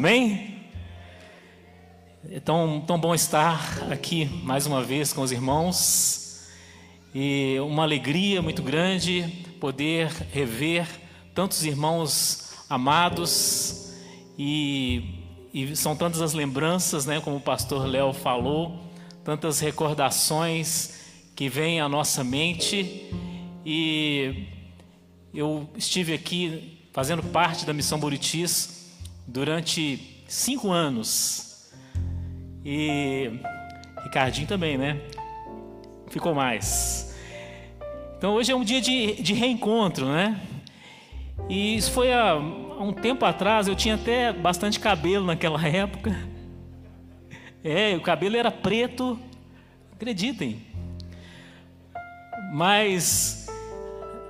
Amém? É tão, tão bom estar aqui mais uma vez com os irmãos. E uma alegria muito grande poder rever tantos irmãos amados. E, e são tantas as lembranças, né, como o pastor Léo falou, tantas recordações que vêm à nossa mente. E eu estive aqui fazendo parte da missão Buritis durante cinco anos. E Ricardinho também, né? Ficou mais. Então hoje é um dia de, de reencontro, né? E isso foi há, há um tempo atrás, eu tinha até bastante cabelo naquela época. É, o cabelo era preto, acreditem. Mas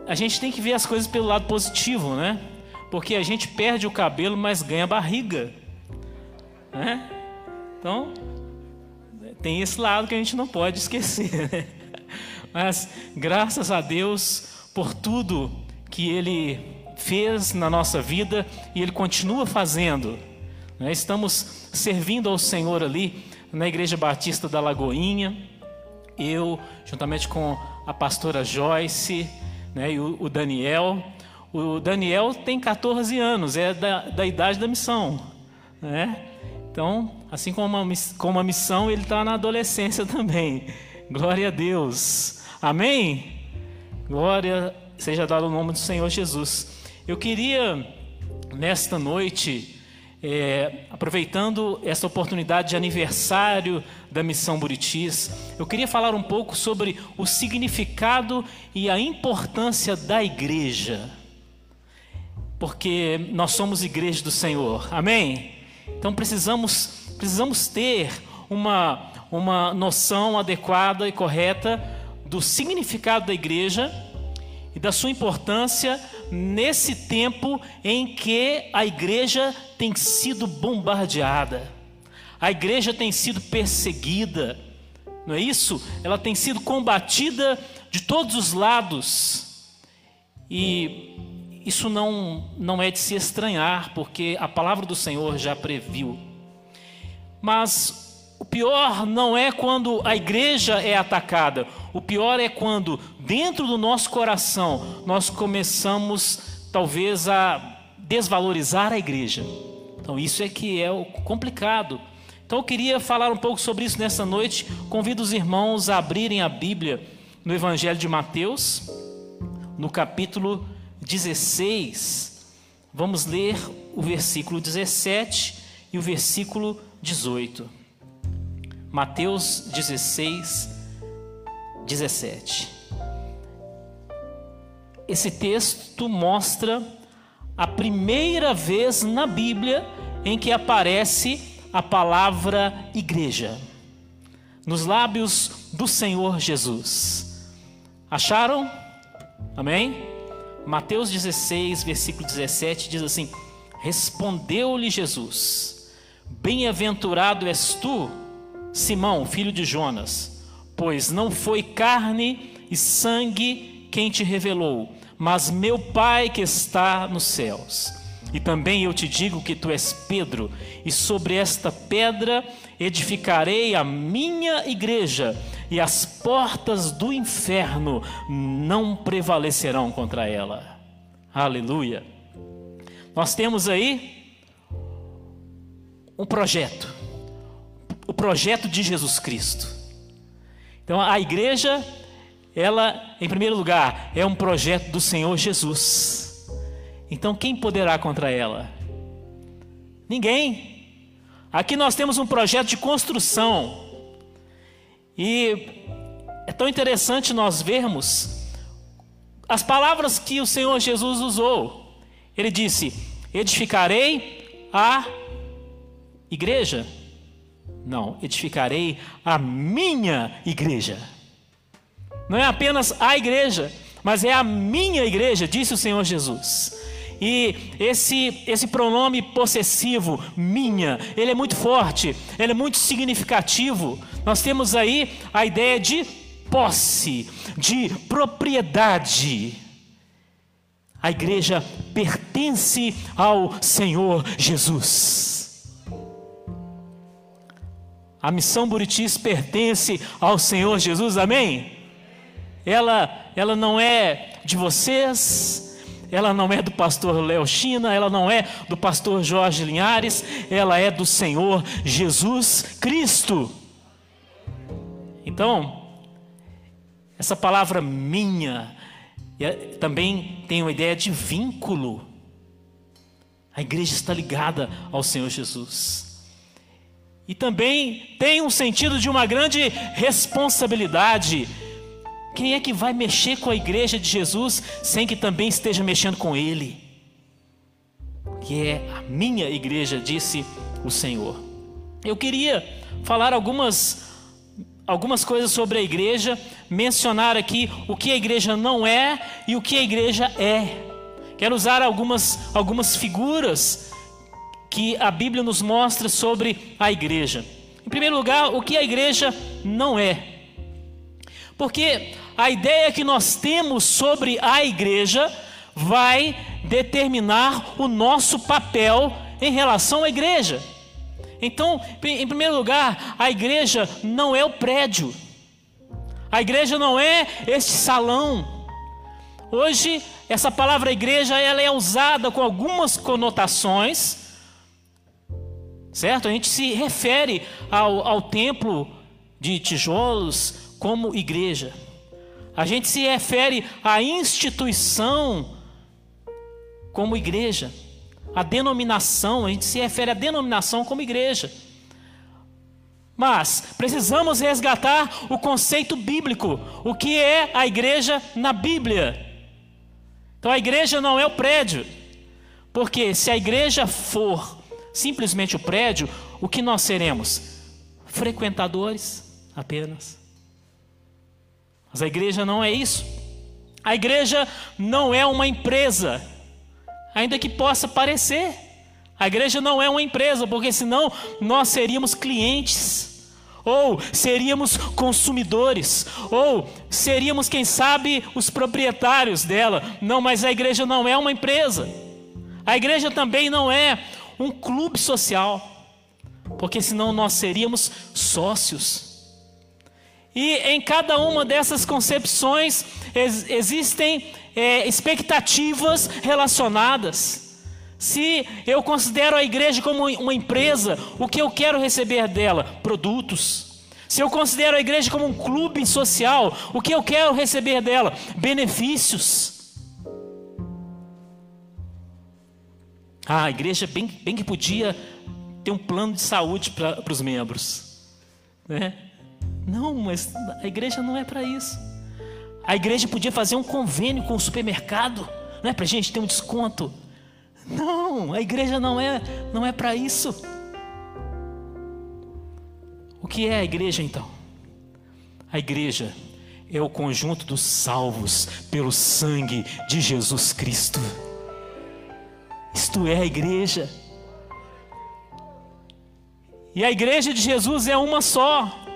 a gente tem que ver as coisas pelo lado positivo, né? Porque a gente perde o cabelo, mas ganha barriga. Né? Então, tem esse lado que a gente não pode esquecer. Né? Mas, graças a Deus por tudo que Ele fez na nossa vida e Ele continua fazendo. Né? Estamos servindo ao Senhor ali na Igreja Batista da Lagoinha. Eu, juntamente com a pastora Joyce né, e o Daniel, o Daniel tem 14 anos, é da, da idade da missão. Né? Então, assim como uma, como uma missão, ele está na adolescência também. Glória a Deus. Amém? Glória seja dado o nome do Senhor Jesus. Eu queria, nesta noite, é, aproveitando essa oportunidade de aniversário da Missão Buritis, eu queria falar um pouco sobre o significado e a importância da igreja porque nós somos igreja do Senhor. Amém? Então precisamos precisamos ter uma uma noção adequada e correta do significado da igreja e da sua importância nesse tempo em que a igreja tem sido bombardeada. A igreja tem sido perseguida. Não é isso? Ela tem sido combatida de todos os lados. E isso não, não é de se estranhar, porque a palavra do Senhor já previu. Mas o pior não é quando a igreja é atacada, o pior é quando, dentro do nosso coração, nós começamos, talvez, a desvalorizar a igreja. Então, isso é que é o complicado. Então, eu queria falar um pouco sobre isso nessa noite. Convido os irmãos a abrirem a Bíblia no Evangelho de Mateus, no capítulo 16, vamos ler o versículo 17 e o versículo 18. Mateus 16, 17. Esse texto mostra a primeira vez na Bíblia em que aparece a palavra igreja, nos lábios do Senhor Jesus. Acharam? Amém? Mateus 16, versículo 17 diz assim: Respondeu-lhe Jesus: Bem-aventurado és tu, Simão, filho de Jonas, pois não foi carne e sangue quem te revelou, mas meu Pai que está nos céus. E também eu te digo que tu és Pedro, e sobre esta pedra edificarei a minha igreja, e as portas do inferno não prevalecerão contra ela. Aleluia. Nós temos aí um projeto, o projeto de Jesus Cristo. Então a igreja, ela, em primeiro lugar, é um projeto do Senhor Jesus. Então quem poderá contra ela? Ninguém. Aqui nós temos um projeto de construção. E é tão interessante nós vermos as palavras que o Senhor Jesus usou. Ele disse: Edificarei a igreja. Não, edificarei a minha igreja. Não é apenas a igreja, mas é a minha igreja, disse o Senhor Jesus. E esse, esse pronome possessivo, minha, ele é muito forte, ele é muito significativo. Nós temos aí a ideia de posse, de propriedade. A igreja pertence ao Senhor Jesus. A missão Buritis pertence ao Senhor Jesus, amém? Ela, ela não é de vocês, ela não é do pastor Léo China, ela não é do pastor Jorge Linhares, ela é do Senhor Jesus Cristo. Então, essa palavra minha também tem uma ideia de vínculo. A igreja está ligada ao Senhor Jesus. E também tem um sentido de uma grande responsabilidade. Quem é que vai mexer com a igreja de Jesus sem que também esteja mexendo com Ele? Que é a minha igreja, disse o Senhor. Eu queria falar algumas algumas coisas sobre a igreja, mencionar aqui o que a igreja não é e o que a igreja é. Quero usar algumas, algumas figuras que a Bíblia nos mostra sobre a igreja. Em primeiro lugar, o que a igreja não é. Porque a ideia que nós temos sobre a igreja vai determinar o nosso papel em relação à igreja. Então, em primeiro lugar, a igreja não é o prédio, a igreja não é este salão. Hoje, essa palavra igreja ela é usada com algumas conotações, certo? A gente se refere ao, ao templo de tijolos como igreja. A gente se refere à instituição como igreja. A denominação, a gente se refere à denominação como igreja. Mas precisamos resgatar o conceito bíblico, o que é a igreja na Bíblia. Então a igreja não é o prédio, porque se a igreja for simplesmente o prédio, o que nós seremos? Frequentadores apenas. Mas a igreja não é isso. A igreja não é uma empresa ainda que possa parecer. A igreja não é uma empresa, porque senão nós seríamos clientes, ou seríamos consumidores, ou seríamos, quem sabe, os proprietários dela. Não, mas a igreja não é uma empresa. A igreja também não é um clube social, porque senão nós seríamos sócios. E em cada uma dessas concepções ex existem é, expectativas relacionadas. Se eu considero a igreja como uma empresa, o que eu quero receber dela? Produtos. Se eu considero a igreja como um clube social, o que eu quero receber dela? Benefícios. Ah, a igreja bem, bem que podia ter um plano de saúde para os membros. Né? Não, mas a igreja não é para isso. A igreja podia fazer um convênio com o supermercado, não é para gente ter um desconto. Não, a igreja não é, não é para isso. O que é a igreja então? A igreja é o conjunto dos salvos pelo sangue de Jesus Cristo. Isto é a igreja. E a igreja de Jesus é uma só.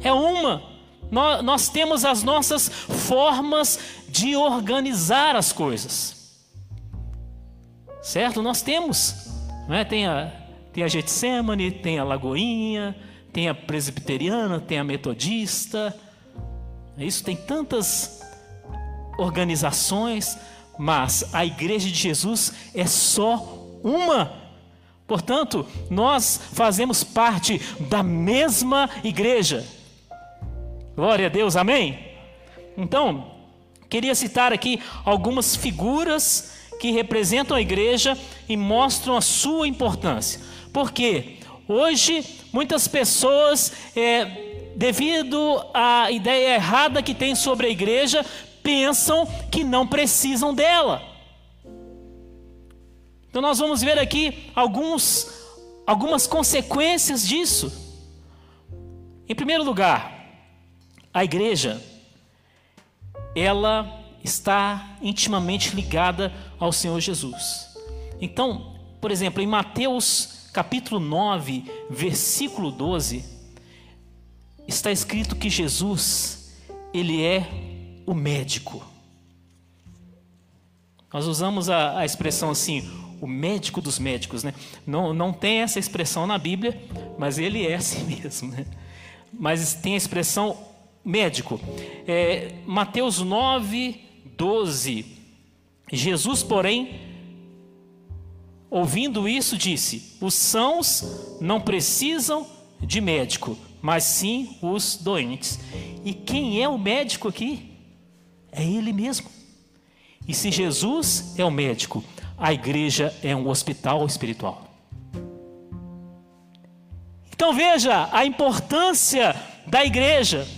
É uma. Nós, nós temos as nossas formas de organizar as coisas. Certo? Nós temos. Não é? Tem a, tem a Getsemane, tem a Lagoinha, tem a presbiteriana, tem a metodista. Isso tem tantas organizações, mas a igreja de Jesus é só uma. Portanto, nós fazemos parte da mesma igreja. Glória a Deus, amém? Então, queria citar aqui algumas figuras que representam a igreja e mostram a sua importância. Porque hoje muitas pessoas, é, devido à ideia errada que tem sobre a igreja, pensam que não precisam dela. Então nós vamos ver aqui alguns, algumas consequências disso. Em primeiro lugar, a igreja, ela está intimamente ligada ao Senhor Jesus. Então, por exemplo, em Mateus capítulo 9, versículo 12, está escrito que Jesus, ele é o médico. Nós usamos a, a expressão assim, o médico dos médicos, né? Não, não tem essa expressão na Bíblia, mas ele é assim mesmo, né? Mas tem a expressão médico. É, Mateus 9, 12. Jesus, porém, ouvindo isso, disse: Os sãos não precisam de médico, mas sim os doentes. E quem é o médico aqui? É Ele mesmo. E se Jesus é o médico, a igreja é um hospital espiritual. Então veja a importância da igreja.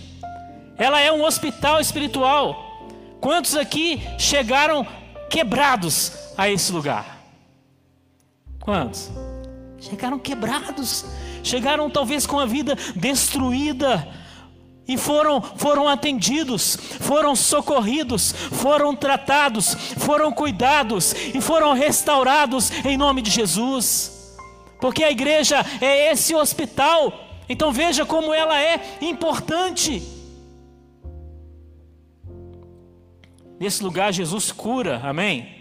Ela é um hospital espiritual. Quantos aqui chegaram quebrados a esse lugar? Quantos? Chegaram quebrados. Chegaram talvez com a vida destruída e foram, foram atendidos, foram socorridos, foram tratados, foram cuidados e foram restaurados em nome de Jesus. Porque a igreja é esse hospital, então veja como ela é importante. Nesse lugar Jesus cura, amém?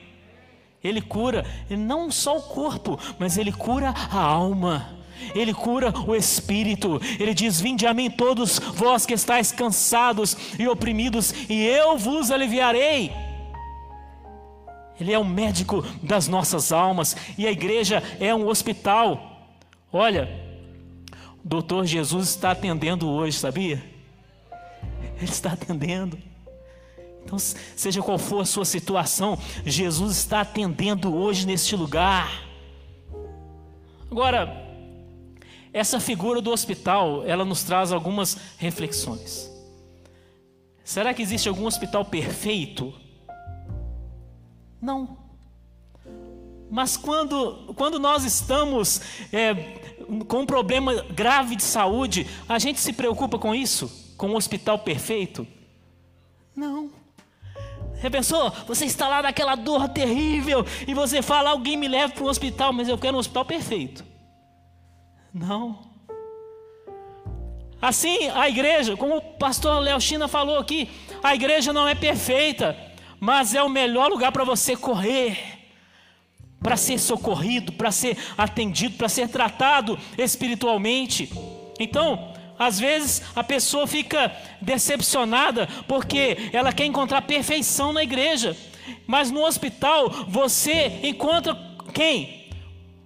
Ele cura, não só o corpo, mas ele cura a alma. Ele cura o espírito. Ele diz: Vinde a mim todos vós que estáis cansados e oprimidos, e eu vos aliviarei. Ele é o médico das nossas almas e a igreja é um hospital. Olha, o doutor Jesus está atendendo hoje, sabia? Ele está atendendo. Então, seja qual for a sua situação, Jesus está atendendo hoje neste lugar. Agora, essa figura do hospital, ela nos traz algumas reflexões. Será que existe algum hospital perfeito? Não. Mas quando, quando nós estamos é, com um problema grave de saúde, a gente se preocupa com isso? Com um hospital perfeito? Não. Você pensou? Você está lá naquela dor terrível e você fala: alguém me leva para um hospital, mas eu quero um hospital perfeito. Não. Assim, a igreja, como o pastor Léo China falou aqui, a igreja não é perfeita, mas é o melhor lugar para você correr, para ser socorrido, para ser atendido, para ser tratado espiritualmente. Então, às vezes a pessoa fica decepcionada porque ela quer encontrar perfeição na igreja, mas no hospital você encontra quem?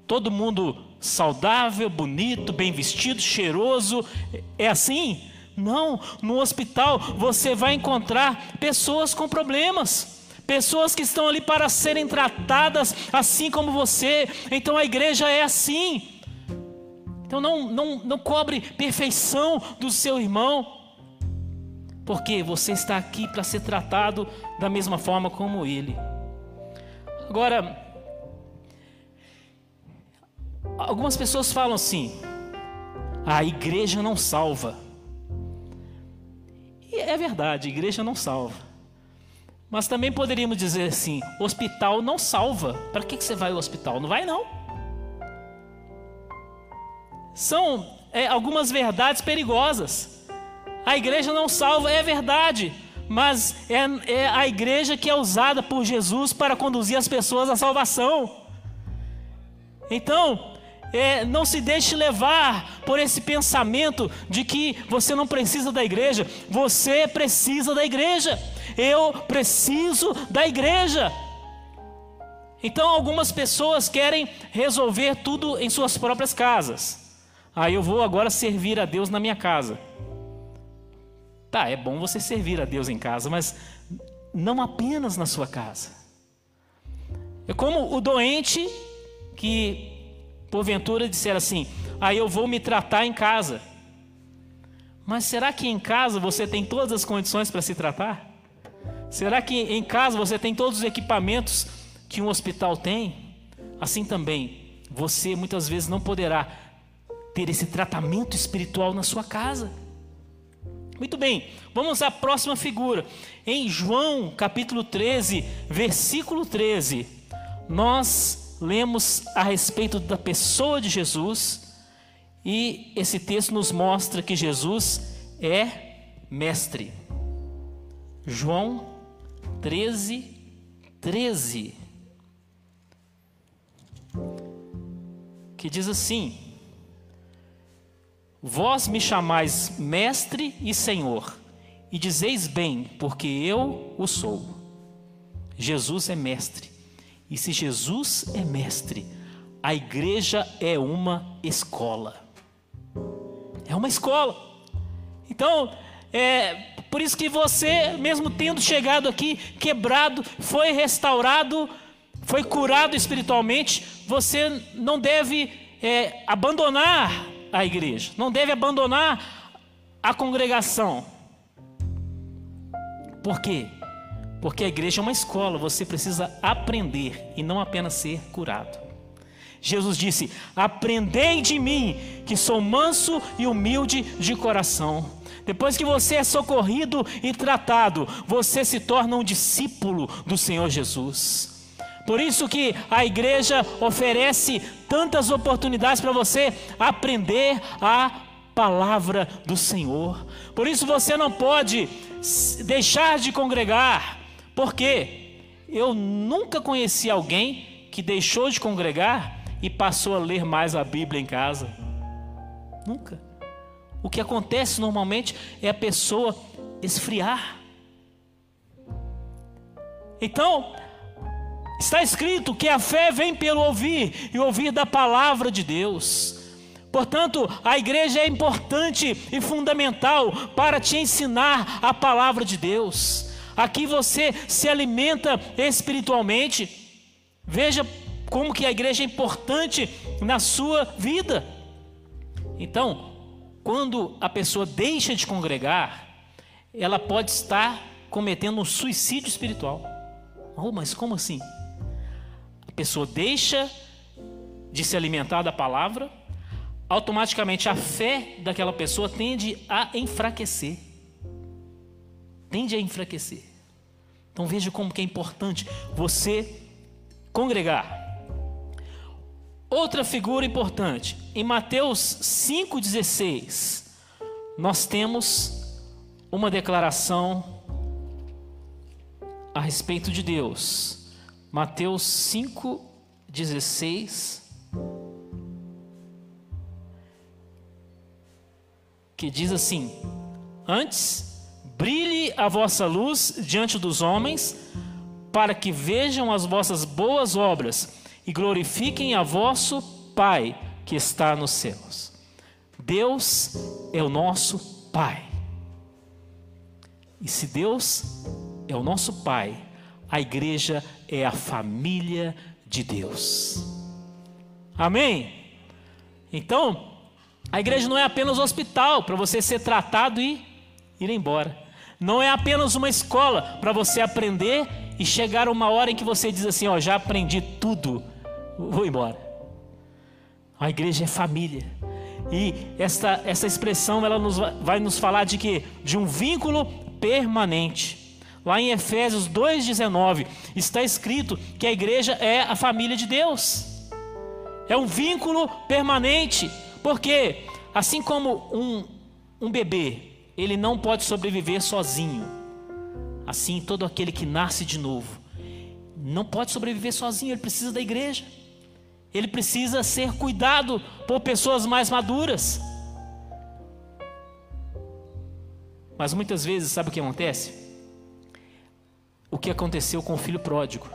Todo mundo saudável, bonito, bem vestido, cheiroso. É assim? Não, no hospital você vai encontrar pessoas com problemas, pessoas que estão ali para serem tratadas assim como você. Então a igreja é assim. Então não, não, não cobre perfeição do seu irmão, porque você está aqui para ser tratado da mesma forma como ele. Agora, Algumas pessoas falam assim: a igreja não salva. E é verdade, a igreja não salva. Mas também poderíamos dizer assim: hospital não salva. Para que, que você vai ao hospital? Não vai, não. São é, algumas verdades perigosas. A igreja não salva, é verdade, mas é, é a igreja que é usada por Jesus para conduzir as pessoas à salvação. Então, é, não se deixe levar por esse pensamento de que você não precisa da igreja. Você precisa da igreja. Eu preciso da igreja. Então, algumas pessoas querem resolver tudo em suas próprias casas. Aí eu vou agora servir a Deus na minha casa. Tá, é bom você servir a Deus em casa, mas não apenas na sua casa. É como o doente que porventura disser assim: aí ah, eu vou me tratar em casa. Mas será que em casa você tem todas as condições para se tratar? Será que em casa você tem todos os equipamentos que um hospital tem? Assim também, você muitas vezes não poderá ter esse tratamento espiritual na sua casa. Muito bem, vamos à próxima figura. Em João capítulo 13, versículo 13, nós lemos a respeito da pessoa de Jesus e esse texto nos mostra que Jesus é mestre. João 13, 13, que diz assim: Vós me chamais mestre e senhor, e dizeis bem, porque eu o sou. Jesus é mestre. E se Jesus é mestre, a igreja é uma escola. É uma escola. Então, é por isso que você, mesmo tendo chegado aqui quebrado, foi restaurado, foi curado espiritualmente, você não deve é, abandonar a igreja, não deve abandonar a congregação. Por quê? Porque a igreja é uma escola, você precisa aprender e não apenas ser curado. Jesus disse: Aprendei de mim, que sou manso e humilde de coração. Depois que você é socorrido e tratado, você se torna um discípulo do Senhor Jesus. Por isso que a igreja oferece tantas oportunidades para você aprender a palavra do Senhor. Por isso você não pode deixar de congregar. Por quê? Eu nunca conheci alguém que deixou de congregar e passou a ler mais a Bíblia em casa. Nunca. O que acontece normalmente é a pessoa esfriar. Então, está escrito que a fé vem pelo ouvir e ouvir da palavra de Deus. Portanto, a igreja é importante e fundamental para te ensinar a palavra de Deus. Aqui você se alimenta espiritualmente. Veja como que a igreja é importante na sua vida. Então, quando a pessoa deixa de congregar, ela pode estar cometendo um suicídio espiritual. Oh, mas como assim? A pessoa deixa de se alimentar da palavra, automaticamente a fé daquela pessoa tende a enfraquecer. Tende a enfraquecer. Então veja como que é importante você congregar. Outra figura importante, em Mateus 5,16, nós temos uma declaração a respeito de Deus. Mateus 5,16, que diz assim: Antes, brilhe a vossa luz diante dos homens, para que vejam as vossas boas obras e glorifiquem a vosso Pai que está nos céus. Deus é o nosso Pai. E se Deus é o nosso Pai, a igreja a família de Deus. Amém? Então, a igreja não é apenas um hospital para você ser tratado e ir embora. Não é apenas uma escola para você aprender e chegar uma hora em que você diz assim: Ó, já aprendi tudo, vou embora. A igreja é família. E essa, essa expressão ela nos, vai nos falar de que de um vínculo permanente. Lá em Efésios 2:19 está escrito que a igreja é a família de Deus. É um vínculo permanente, porque assim como um, um bebê, ele não pode sobreviver sozinho. Assim todo aquele que nasce de novo não pode sobreviver sozinho, ele precisa da igreja. Ele precisa ser cuidado por pessoas mais maduras. Mas muitas vezes, sabe o que acontece? O que aconteceu com o filho pródigo.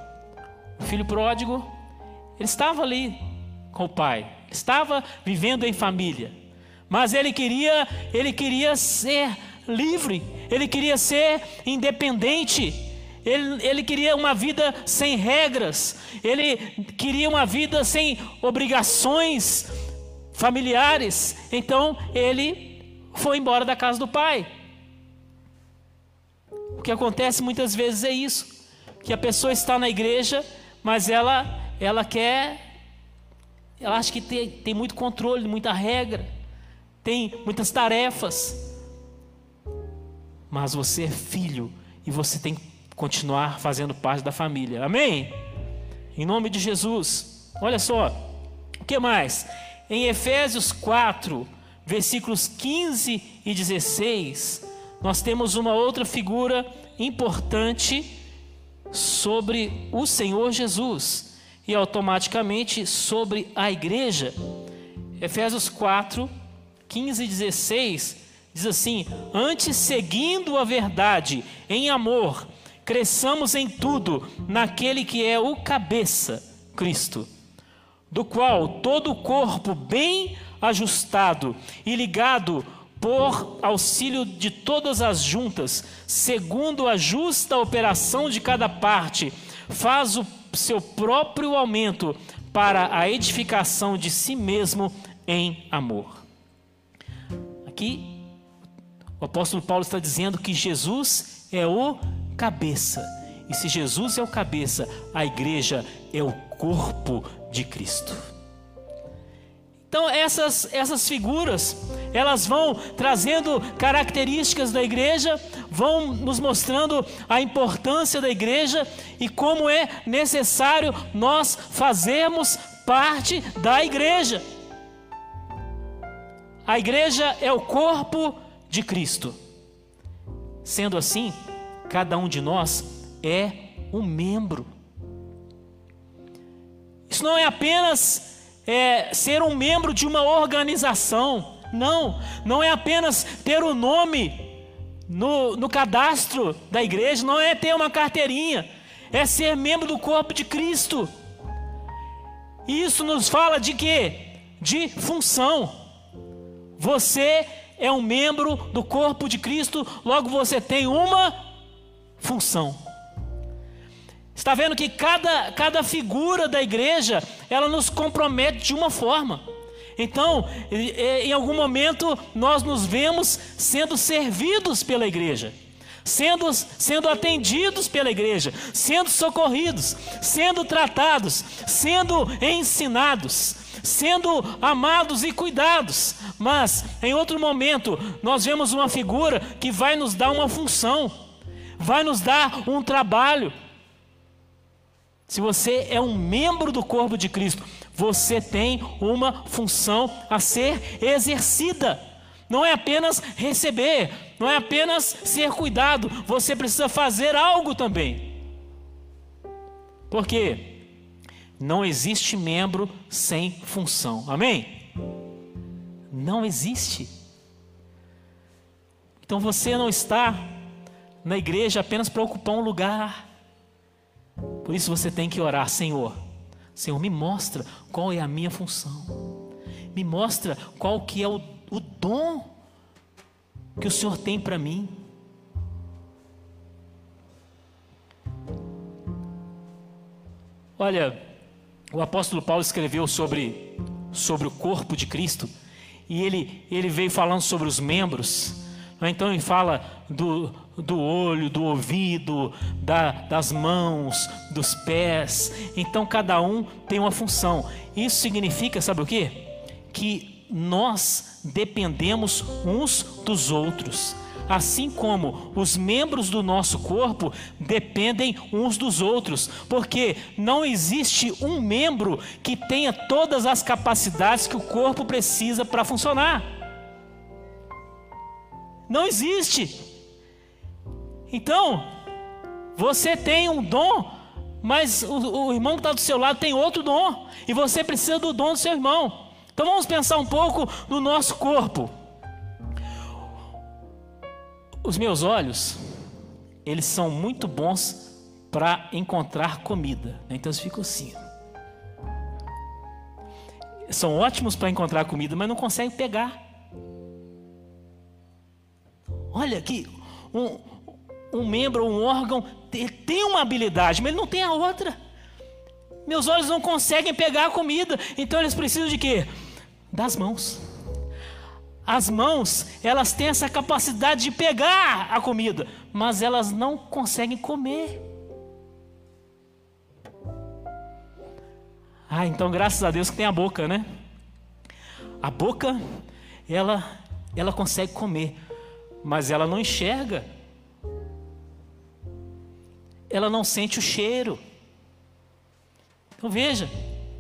O filho pródigo, ele estava ali com o pai, estava vivendo em família, mas ele queria, ele queria ser livre, ele queria ser independente. Ele, ele queria uma vida sem regras, ele queria uma vida sem obrigações familiares. Então ele foi embora da casa do pai. Que acontece muitas vezes é isso, que a pessoa está na igreja, mas ela ela quer ela acha que tem, tem muito controle, muita regra, tem muitas tarefas. Mas você é filho e você tem continuar fazendo parte da família. Amém? Em nome de Jesus. Olha só. O que mais? Em Efésios 4, versículos 15 e 16, nós temos uma outra figura importante sobre o Senhor Jesus e automaticamente sobre a igreja. Efésios 4, 15 e 16 diz assim: Antes, seguindo a verdade em amor, cresçamos em tudo naquele que é o cabeça, Cristo, do qual todo o corpo bem ajustado e ligado por auxílio de todas as juntas, segundo a justa operação de cada parte, faz o seu próprio aumento para a edificação de si mesmo em amor. Aqui, o apóstolo Paulo está dizendo que Jesus é o cabeça. E se Jesus é o cabeça, a igreja é o corpo de Cristo. Então essas, essas figuras, elas vão trazendo características da igreja, vão nos mostrando a importância da igreja e como é necessário nós fazermos parte da igreja. A igreja é o corpo de Cristo. Sendo assim, cada um de nós é um membro. Isso não é apenas é, ser um membro de uma organização. Não, não é apenas ter o nome no, no cadastro da igreja, não é ter uma carteirinha, é ser membro do corpo de Cristo. Isso nos fala de quê? De função. Você é um membro do corpo de Cristo, logo você tem uma função. Está vendo que cada, cada figura da igreja, ela nos compromete de uma forma. Então, em algum momento, nós nos vemos sendo servidos pela igreja, sendo, sendo atendidos pela igreja, sendo socorridos, sendo tratados, sendo ensinados, sendo amados e cuidados. Mas, em outro momento, nós vemos uma figura que vai nos dar uma função, vai nos dar um trabalho se você é um membro do corpo de Cristo, você tem uma função a ser exercida. Não é apenas receber, não é apenas ser cuidado, você precisa fazer algo também. Porque não existe membro sem função. Amém? Não existe. Então você não está na igreja apenas para ocupar um lugar. Por isso você tem que orar, Senhor. Senhor, me mostra qual é a minha função. Me mostra qual que é o, o dom que o Senhor tem para mim. Olha, o apóstolo Paulo escreveu sobre, sobre o corpo de Cristo e ele, ele veio falando sobre os membros. Então ele fala do, do olho, do ouvido, da, das mãos, dos pés. Então cada um tem uma função. Isso significa, sabe o que? Que nós dependemos uns dos outros. Assim como os membros do nosso corpo dependem uns dos outros, porque não existe um membro que tenha todas as capacidades que o corpo precisa para funcionar. Não existe. Então, você tem um dom, mas o, o irmão que está do seu lado tem outro dom, e você precisa do dom do seu irmão. Então vamos pensar um pouco no nosso corpo. Os meus olhos, eles são muito bons para encontrar comida. Né? Então eles ficam assim. São ótimos para encontrar comida, mas não conseguem pegar. Olha aqui, um, um membro, um órgão, tem uma habilidade, mas ele não tem a outra. Meus olhos não conseguem pegar a comida, então eles precisam de quê? Das mãos. As mãos, elas têm essa capacidade de pegar a comida, mas elas não conseguem comer. Ah, então graças a Deus que tem a boca, né? A boca, ela, ela consegue comer, mas ela não enxerga ela não sente o cheiro. Então veja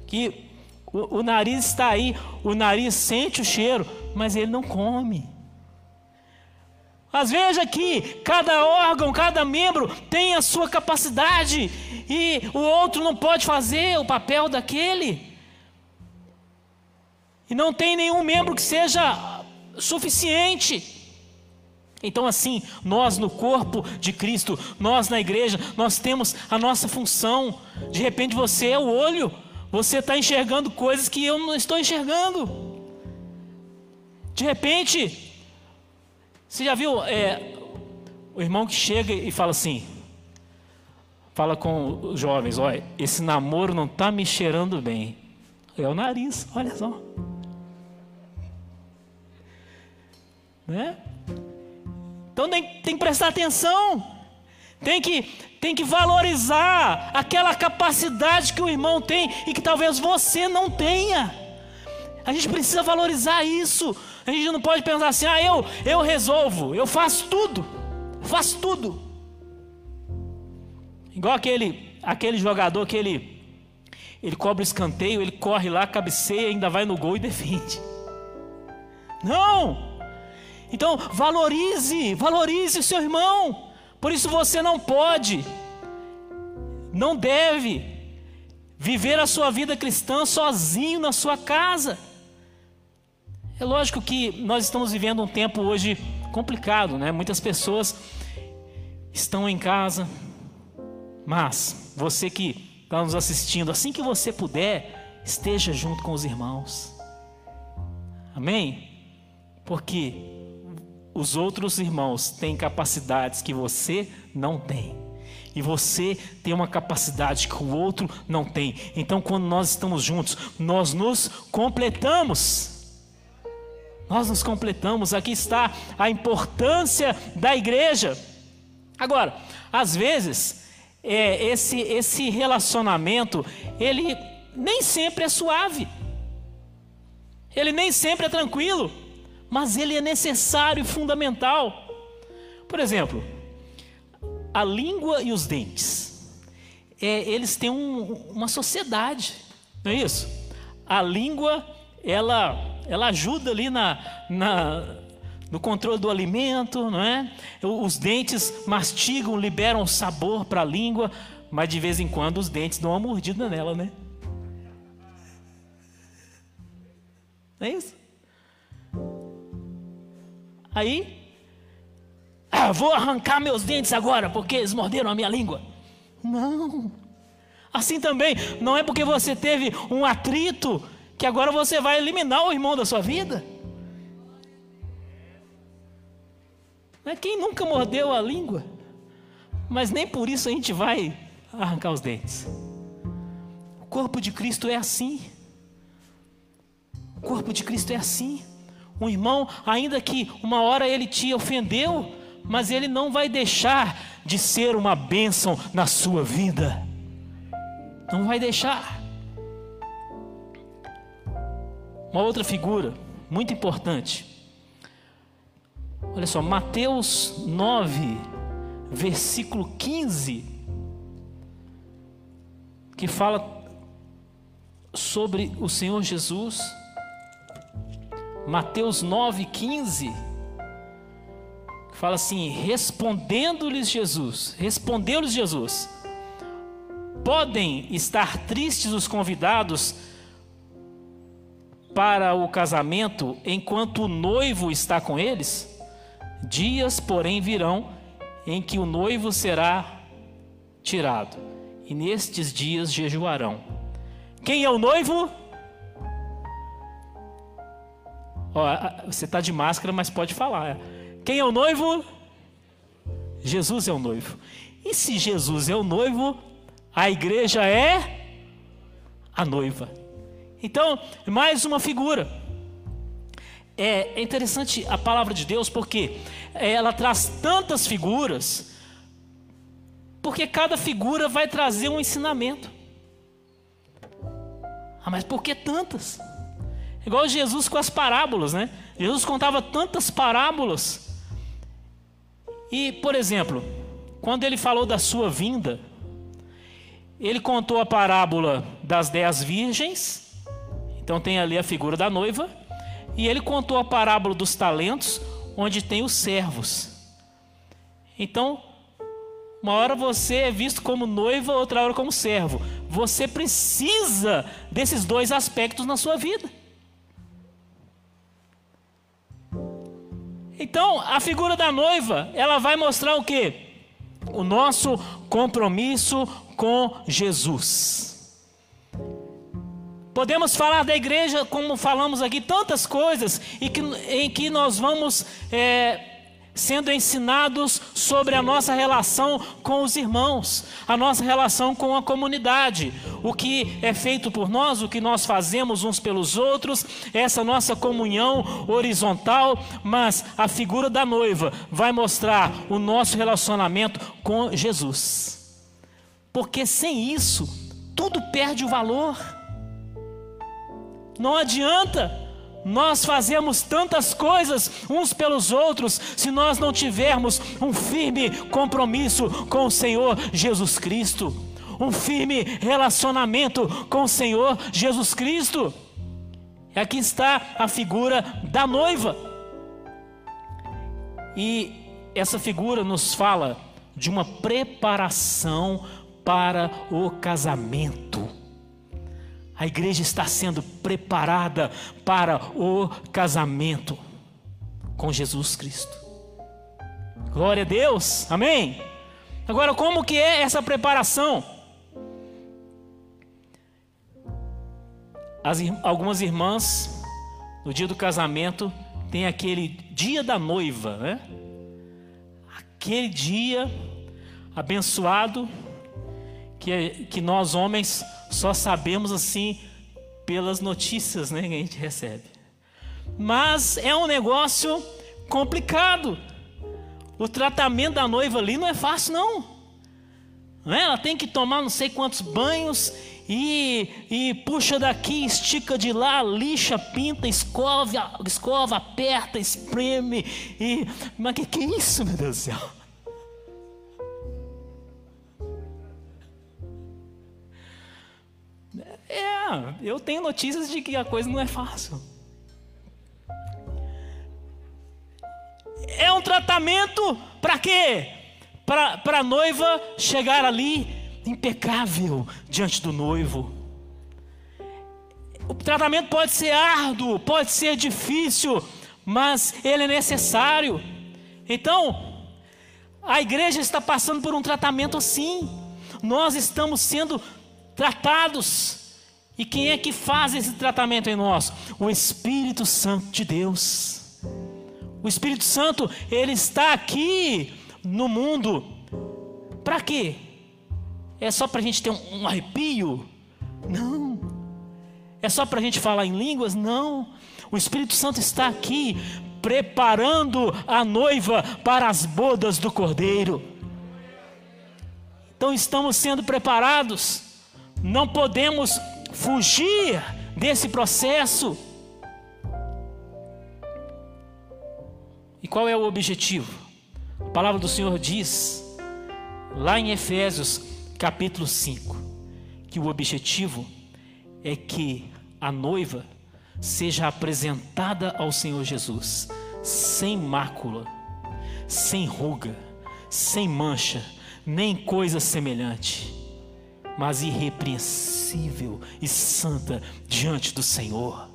que o, o, nariz está aí, o nariz sente o cheiro, mas ele não come. Mas veja que cada órgão, cada membro tem a sua capacidade e o outro não pode fazer o papel daquele. E não tem nenhum membro que seja suficiente. Então, assim, nós no corpo de Cristo, nós na igreja, nós temos a nossa função. De repente você é o olho, você está enxergando coisas que eu não estou enxergando. De repente, você já viu é, o irmão que chega e fala assim: fala com os jovens, olha, esse namoro não está me cheirando bem. É o nariz, olha só. Né? Então tem, tem que prestar atenção. Tem que, tem que valorizar aquela capacidade que o irmão tem e que talvez você não tenha. A gente precisa valorizar isso. A gente não pode pensar assim, ah, eu, eu resolvo, eu faço tudo, faço tudo. Igual aquele, aquele jogador que ele, ele cobra escanteio, ele corre lá, cabeceia, ainda vai no gol e defende. Não! Então valorize, valorize o seu irmão. Por isso você não pode, não deve viver a sua vida cristã sozinho na sua casa. É lógico que nós estamos vivendo um tempo hoje complicado, né? Muitas pessoas estão em casa, mas você que está nos assistindo, assim que você puder, esteja junto com os irmãos. Amém? Porque os outros irmãos têm capacidades que você não tem. E você tem uma capacidade que o outro não tem. Então, quando nós estamos juntos, nós nos completamos. Nós nos completamos. Aqui está a importância da igreja. Agora, às vezes, é, esse, esse relacionamento, ele nem sempre é suave. Ele nem sempre é tranquilo mas ele é necessário e fundamental. Por exemplo, a língua e os dentes. É, eles têm um, uma sociedade, não é isso? A língua, ela, ela ajuda ali na, na, no controle do alimento, não é? Os dentes mastigam, liberam sabor para a língua, mas de vez em quando os dentes dão uma mordida nela, né? Não é isso? Aí, ah, vou arrancar meus dentes agora porque eles morderam a minha língua. Não. Assim também, não é porque você teve um atrito que agora você vai eliminar o irmão da sua vida. É quem nunca mordeu a língua, mas nem por isso a gente vai arrancar os dentes. O corpo de Cristo é assim. O corpo de Cristo é assim. Um irmão, ainda que uma hora ele te ofendeu, mas ele não vai deixar de ser uma bênção na sua vida. Não vai deixar. Uma outra figura muito importante. Olha só, Mateus 9, versículo 15, que fala sobre o Senhor Jesus Mateus 9,15, fala assim: respondendo-lhes Jesus, respondeu-lhes Jesus, podem estar tristes os convidados para o casamento enquanto o noivo está com eles? Dias, porém, virão em que o noivo será tirado, e nestes dias jejuarão. Quem é o noivo? Ó, você está de máscara, mas pode falar. Quem é o noivo? Jesus é o noivo. E se Jesus é o noivo, a igreja é a noiva. Então, mais uma figura. É, é interessante a palavra de Deus porque ela traz tantas figuras, porque cada figura vai trazer um ensinamento. Ah, mas por que tantas? Igual Jesus com as parábolas, né? Jesus contava tantas parábolas. E, por exemplo, quando ele falou da sua vinda, ele contou a parábola das dez virgens, então tem ali a figura da noiva, e ele contou a parábola dos talentos, onde tem os servos. Então, uma hora você é visto como noiva, outra hora como servo. Você precisa desses dois aspectos na sua vida. Então, a figura da noiva, ela vai mostrar o que? O nosso compromisso com Jesus. Podemos falar da igreja, como falamos aqui, tantas coisas, e que, em que nós vamos é, sendo ensinados sobre a nossa relação com os irmãos, a nossa relação com a comunidade, o que é feito por nós, o que nós fazemos uns pelos outros, essa nossa comunhão horizontal, mas a figura da noiva vai mostrar o nosso relacionamento com Jesus. Porque sem isso, tudo perde o valor. Não adianta nós fazemos tantas coisas uns pelos outros se nós não tivermos um firme compromisso com o Senhor Jesus Cristo, um firme relacionamento com o Senhor Jesus Cristo. E aqui está a figura da noiva. E essa figura nos fala de uma preparação para o casamento. A igreja está sendo preparada para o casamento com Jesus Cristo. Glória a Deus. Amém. Agora, como que é essa preparação? As, algumas irmãs, no dia do casamento, tem aquele dia da noiva, né? Aquele dia abençoado que, que nós homens só sabemos assim pelas notícias né, que a gente recebe. Mas é um negócio complicado. O tratamento da noiva ali não é fácil, não. é? Ela tem que tomar não sei quantos banhos e, e puxa daqui, estica de lá, lixa, pinta, escova, escova, aperta, espreme. E, mas que que é isso, meu Deus do céu? É, eu tenho notícias de que a coisa não é fácil. É um tratamento para quê? Para a noiva chegar ali impecável diante do noivo. O tratamento pode ser árduo, pode ser difícil, mas ele é necessário. Então, a igreja está passando por um tratamento assim. Nós estamos sendo tratados e quem é que faz esse tratamento em nós? O Espírito Santo de Deus. O Espírito Santo, ele está aqui no mundo. Para quê? É só para a gente ter um, arrepio? Não. É só para a gente falar em línguas? Não. O Espírito Santo está aqui preparando a noiva para as bodas do Cordeiro. Então estamos sendo preparados. Não podemos fugir desse processo. E qual é o objetivo? A palavra do Senhor diz, lá em Efésios capítulo 5, que o objetivo é que a noiva seja apresentada ao Senhor Jesus sem mácula, sem ruga, sem mancha, nem coisa semelhante mas irrepreensível e santa diante do Senhor.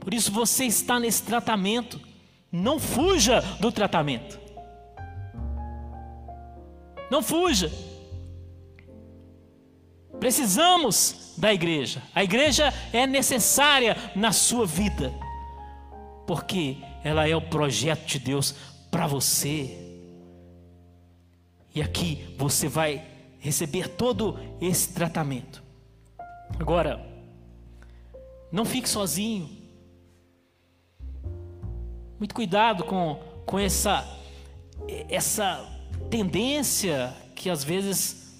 Por isso você está nesse tratamento, não fuja do tratamento. Não fuja. Precisamos da igreja. A igreja é necessária na sua vida, porque ela é o projeto de Deus para você. E aqui você vai receber todo esse tratamento. Agora, não fique sozinho. Muito cuidado com, com essa, essa tendência que às vezes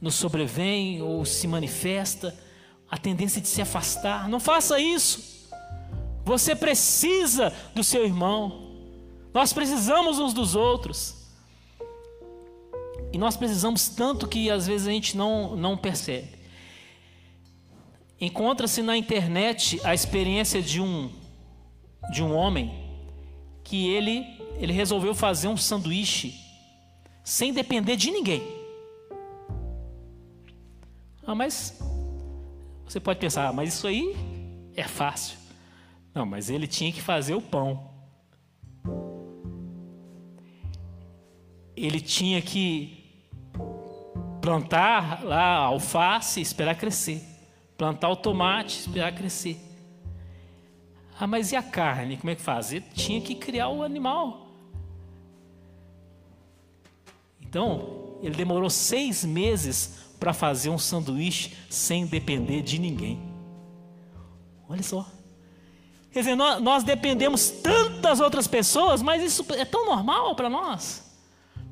nos sobrevém ou se manifesta, a tendência de se afastar. Não faça isso. Você precisa do seu irmão. Nós precisamos uns dos outros. E nós precisamos tanto que às vezes a gente não, não percebe. Encontra-se na internet a experiência de um, de um homem que ele ele resolveu fazer um sanduíche sem depender de ninguém. Ah, mas você pode pensar, ah, mas isso aí é fácil. Não, mas ele tinha que fazer o pão. Ele tinha que plantar lá a alface esperar crescer. Plantar o tomate, esperar crescer. Ah, mas e a carne? Como é que faz? Ele tinha que criar o animal. Então, ele demorou seis meses para fazer um sanduíche sem depender de ninguém. Olha só. Quer dizer, nós, nós dependemos tantas outras pessoas, mas isso é tão normal para nós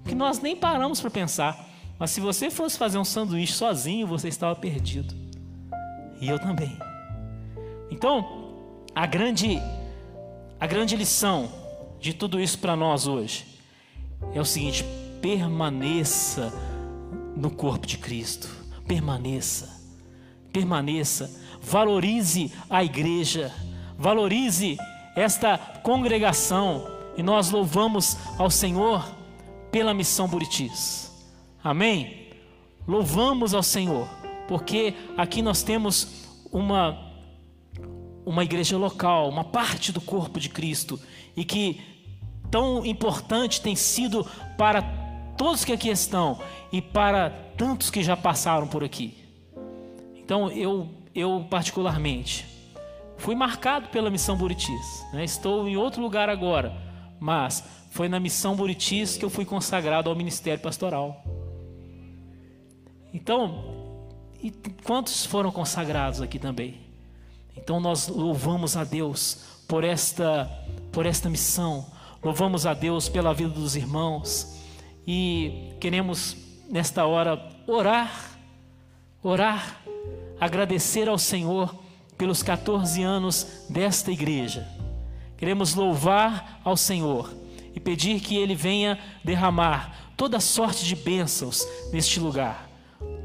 que nós nem paramos para pensar. Mas se você fosse fazer um sanduíche sozinho, você estava perdido. E eu também. Então, a grande a grande lição de tudo isso para nós hoje é o seguinte: permaneça no corpo de Cristo. Permaneça. Permaneça. Valorize a igreja. Valorize esta congregação. E nós louvamos ao Senhor pela missão Buritis. Amém? Louvamos ao Senhor, porque aqui nós temos uma, uma igreja local, uma parte do corpo de Cristo, e que tão importante tem sido para todos que aqui estão e para tantos que já passaram por aqui. Então eu, eu particularmente, fui marcado pela missão Buritis. Né? Estou em outro lugar agora, mas foi na missão Buritis que eu fui consagrado ao ministério pastoral. Então, quantos foram consagrados aqui também? Então nós louvamos a Deus por esta por esta missão. Louvamos a Deus pela vida dos irmãos e queremos nesta hora orar, orar, agradecer ao Senhor pelos 14 anos desta igreja. Queremos louvar ao Senhor e pedir que Ele venha derramar toda sorte de bênçãos neste lugar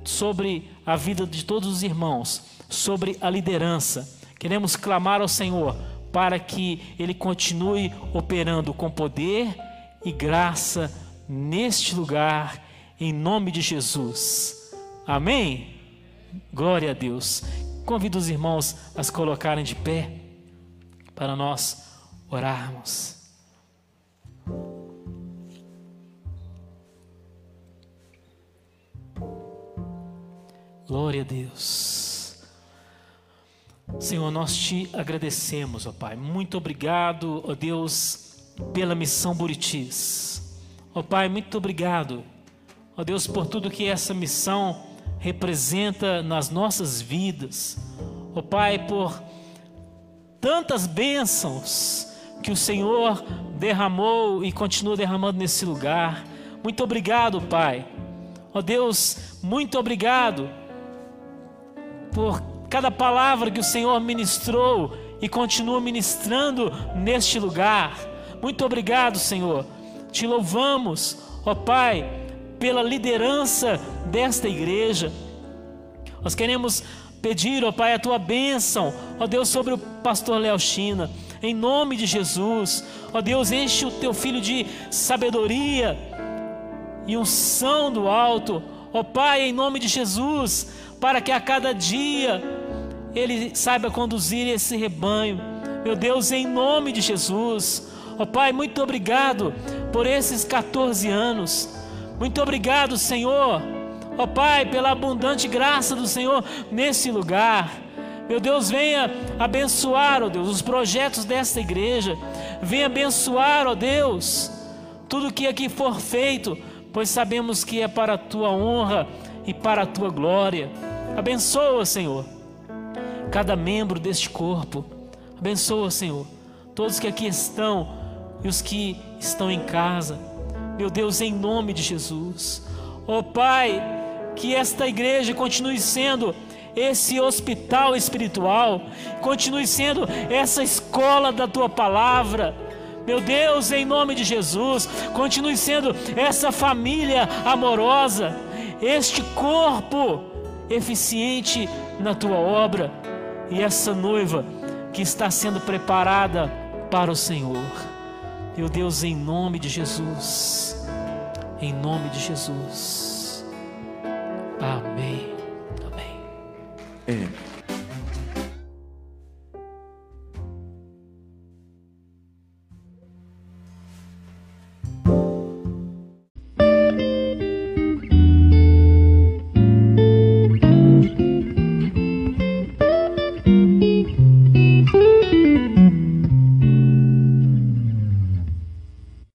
sobre a vida de todos os irmãos, sobre a liderança. Queremos clamar ao Senhor para que Ele continue operando com poder e graça neste lugar, em nome de Jesus. Amém? Glória a Deus. Convido os irmãos a se colocarem de pé para nós orarmos. Glória a Deus. Senhor, nós te agradecemos, ó Pai. Muito obrigado, ó Deus, pela missão Buritis. Ó Pai, muito obrigado, ó Deus, por tudo que essa missão representa nas nossas vidas. Ó Pai, por tantas bênçãos que o Senhor derramou e continua derramando nesse lugar. Muito obrigado, Pai. Ó Deus, muito obrigado por cada palavra que o Senhor ministrou e continua ministrando neste lugar. Muito obrigado, Senhor. Te louvamos, ó Pai, pela liderança desta igreja. Nós queremos pedir, ó Pai, a tua bênção, ó Deus, sobre o pastor Léo China. Em nome de Jesus, ó Deus, enche o teu filho de sabedoria e unção do alto. Ó Pai, em nome de Jesus, para que a cada dia Ele saiba conduzir esse rebanho. Meu Deus, em nome de Jesus. Ó oh, Pai, muito obrigado por esses 14 anos. Muito obrigado, Senhor. Ó oh, Pai, pela abundante graça do Senhor nesse lugar. Meu Deus, venha abençoar, ó oh Deus, os projetos desta igreja. Venha abençoar, ó Deus, tudo que aqui for feito, pois sabemos que é para a tua honra e para a tua glória. Abençoa, Senhor, cada membro deste corpo. Abençoa, Senhor, todos que aqui estão e os que estão em casa. Meu Deus, em nome de Jesus. Ó oh, Pai, que esta igreja continue sendo esse hospital espiritual, continue sendo essa escola da tua palavra. Meu Deus, em nome de Jesus, continue sendo essa família amorosa, este corpo eficiente na tua obra. E essa noiva que está sendo preparada para o Senhor. Meu Deus, em nome de Jesus. Em nome de Jesus. Amém. Amém. É.